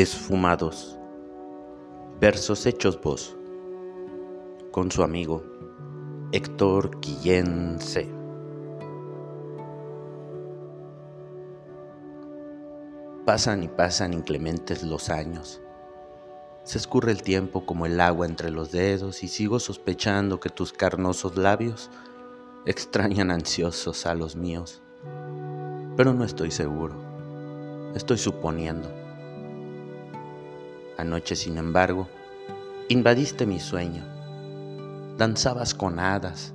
Esfumados. Versos hechos voz. Con su amigo Héctor Guillén C. Pasan y pasan inclementes los años. Se escurre el tiempo como el agua entre los dedos y sigo sospechando que tus carnosos labios extrañan ansiosos a los míos. Pero no estoy seguro. Estoy suponiendo. Anoche, sin embargo, invadiste mi sueño. Danzabas con hadas,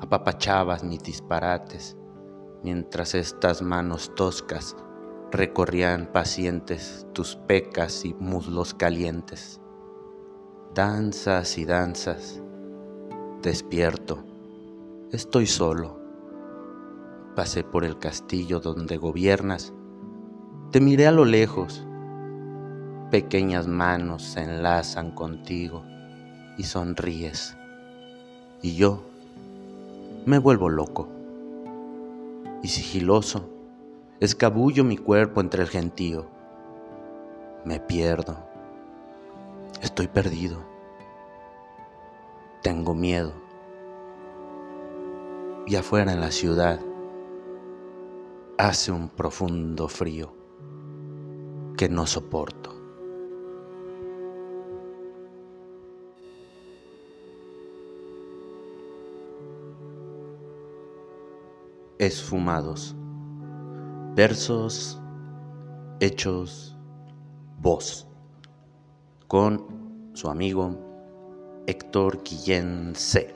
apapachabas mis disparates, mientras estas manos toscas recorrían pacientes tus pecas y muslos calientes. Danzas y danzas, despierto, estoy solo. Pasé por el castillo donde gobiernas, te miré a lo lejos pequeñas manos se enlazan contigo y sonríes. Y yo me vuelvo loco. Y sigiloso, escabullo mi cuerpo entre el gentío. Me pierdo. Estoy perdido. Tengo miedo. Y afuera en la ciudad hace un profundo frío que no soporto. Esfumados. Versos hechos voz. Con su amigo Héctor Guillén C.